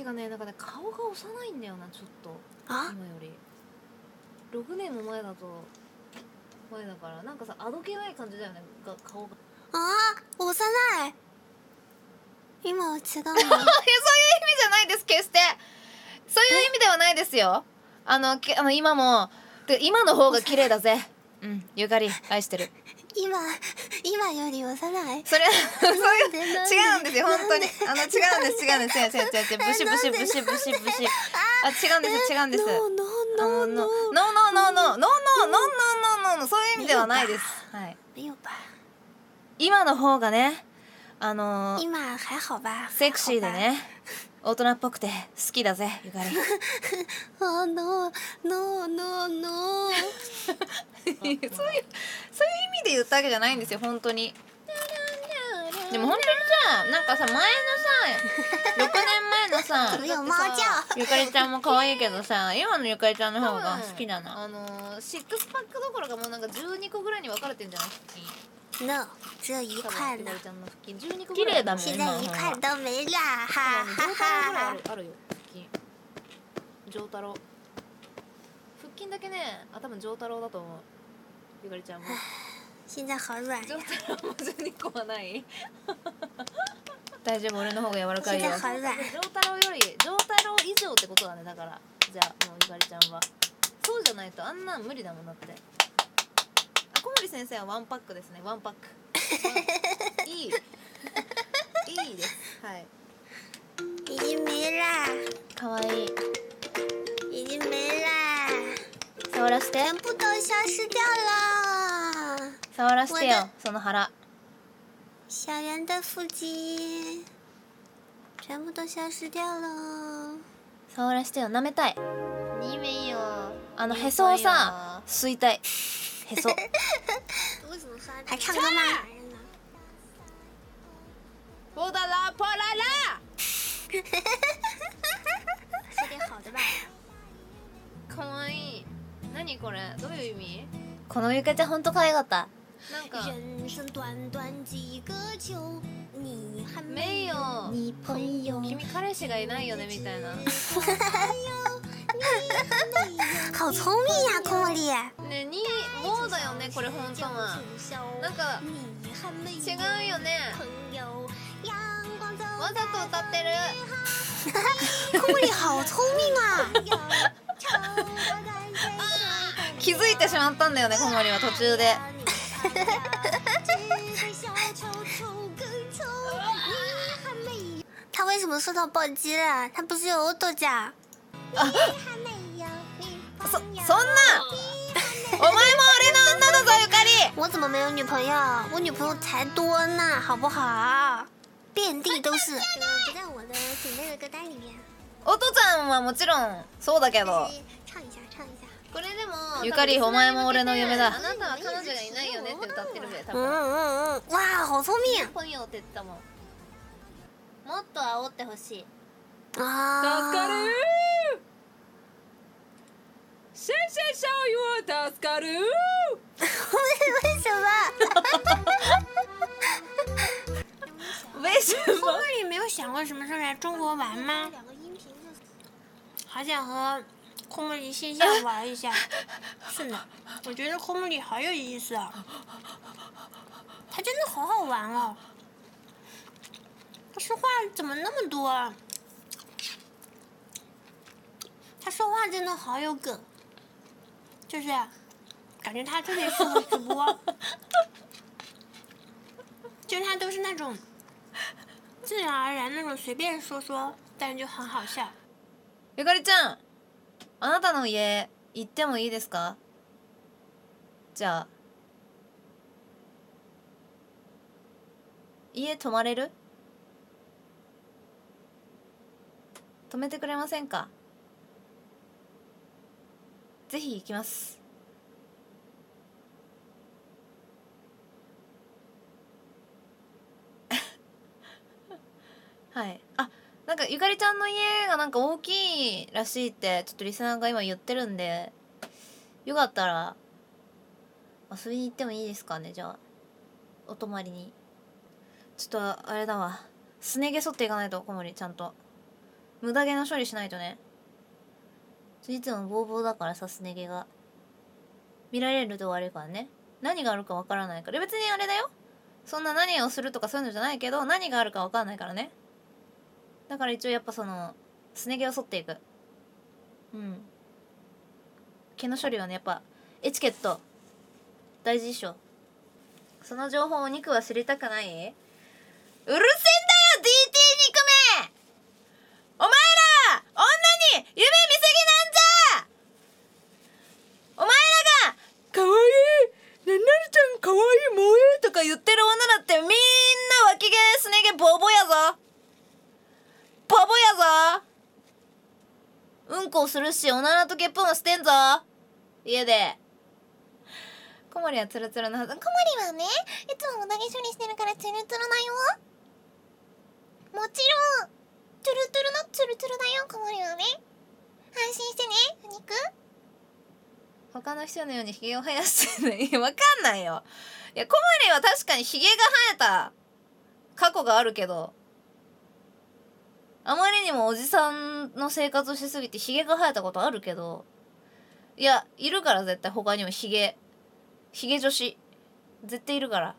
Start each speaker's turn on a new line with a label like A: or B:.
A: てかねなんかね顔が幼いんだよなちょっと。
B: あ？
A: 今より。6年も前だと前だから。なんかさあどけない感じだよね。が顔が。
B: あ幼い。今は違う
A: そういう意味じゃないです決して。そういう意味ではないですよ。あのけあの今もで今の方が綺麗だぜ。うんゆかり愛してる。
B: 今今より幼い
A: それそういう違うんですよ本当にあの違うんです違うんです違う違う違うブシブシブシブシブシあ違うんです違うんですあのノーノーノーノーノーノーノーノーノーノーそういう意味ではないですはい今の方がねあのー
B: 今还好吧
A: セクシーでね大人っぽくて好きだぜゆかり。
B: あノーノーノーノー。
A: そういうそういう意味で言ったわけじゃないんですよ本当に。でも本当にさなんかさ前のさ6年前のさ ゆかりちゃんも可愛いけどさ今のゆかりちゃんの方が好きだな。
C: あのー、シックスパックどころかもうなんか12個ぐらいに分かれてんじゃない？腹
B: no 只有一块呢
C: 分ゆかりちゃんの腹筋12個
A: 綺麗だもん
B: 现在一块
A: が
B: 都没啦哈
C: 上
B: 哈哈
C: るあ。るよ腹筋。上太郎。腹筋だけねあ多分上太郎だと思う。ゆかりちゃんも。
B: 现在好软
C: 上
B: 呀
C: 太郎も12個はない。
A: 大丈夫俺の方が柔らかい
B: 现
A: よ
B: 在好软
C: 上太郎より上太郎以上ってことだねだから。じゃあもうゆかりちゃんは。そうじゃないとあんなん無理だもんだって。あ小森先生はワンパックですね。ワンパック。いい。いいです。はい。
B: 已经没啦
A: 可愛い
B: 已经没啦
A: 触らして。
B: 全部都消失掉了
A: 触らして
B: 我
A: よその腹。
B: 小圆的腹肌全部都消失掉了
A: 触らしてよ舐めたい。
C: にめよ
A: あのへそをさ吸いたいへそ。
B: 还唱歌吗
C: ポダラポララ。
B: 说点好的吧
C: かわいい。何これ？どういう意味？
A: このゆかちゃんほんと可愛かった。
C: なんか。
B: 人生短短几个秋你还
C: 没有
A: 日本よ。
C: 君彼氏がいないよねみたいな。
B: 好聪明呀空里
C: ねにもうだよねこれ本当はなんか違うよねわざと歌ってる
B: 空里好聪明啊
A: 気づいてしまったんだよね小森は途中で
B: 他为什么受到暴击了？他不是有欧豆酱？
A: そそんなお前も俺の
B: 我怎么没有女朋友？我女朋友才多呢，好不好？遍地都是。不在我的准备的歌单里面。
A: お父ちゃんはもちろんそうだけど
B: 唱一下，唱一下。
C: これでも
A: ゆかりお前も俺の夢だ
C: あなたは彼女がいないよねって歌ってるべ多
B: 嗯
C: 分
B: 嗯嗯，哇，好聪明
C: ポニョって言ったもんもっと煽ってほしい
B: 啊！
D: 谢谢小雨，我助かる。
B: 什么时候来中国玩吗？好想和空木里线下玩一下。是呢，我觉得空木里好有意思啊，他真的好好玩哦。他说话怎么那么多啊？他说话真的好有梗，就是感觉他特别适合直播，就是他都是那种自然而然那种随便说说，但就很好笑。
A: ゆかりちゃんあなたの家行ってもいいですか？じゃあ。家泊まれる？泊めてくれませんか？ぜひ行きます。はい。あなんかゆかりちゃんの家がなんか大きいらしいってちょっとリスナーが今言ってるんでよかったら遊びに行ってもいいですかねじゃあ。お泊まりに。ちょっとあれだわ。すね毛剃っていかないと小森ちゃんと。無駄毛の処理しないとね。いつもボーボーだからさすね毛が。見られると悪いからね。何があるかわからないから。別にあれだよ。そんな何をするとかそういうのじゃないけど何があるかわかんないからね。だから一応やっぱそのすね毛を剃っていく。うん。毛の処理はねやっぱエチケット。大事でしょ。その情報お肉は知りたくない？うるせえんだよ！DT 肉め！お前ら！女に夢見すぎなんじゃ！お前らがかわい！いななるちゃんかわい！い萌え！とか言ってる女だってみんな脇毛すね毛ボーボーやぞボボやぞうんこをするしおならとゲップもしてんぞ。家で。小森はツルツルのはず。小森はねいつも無駄毛処理してるからツルツルだよ。もちろんツルツルのツルツルだよ小森はね。安心してねお肉。他の人のようにヒゲを生やしてるのいや わかんないよ。いや小森は確かにヒゲが生えた過去があるけど。あまりにもおじさんの生活をしすぎてヒゲが生えたことあるけどいやいるから絶対他にもヒゲヒゲ女子。絶対いるから。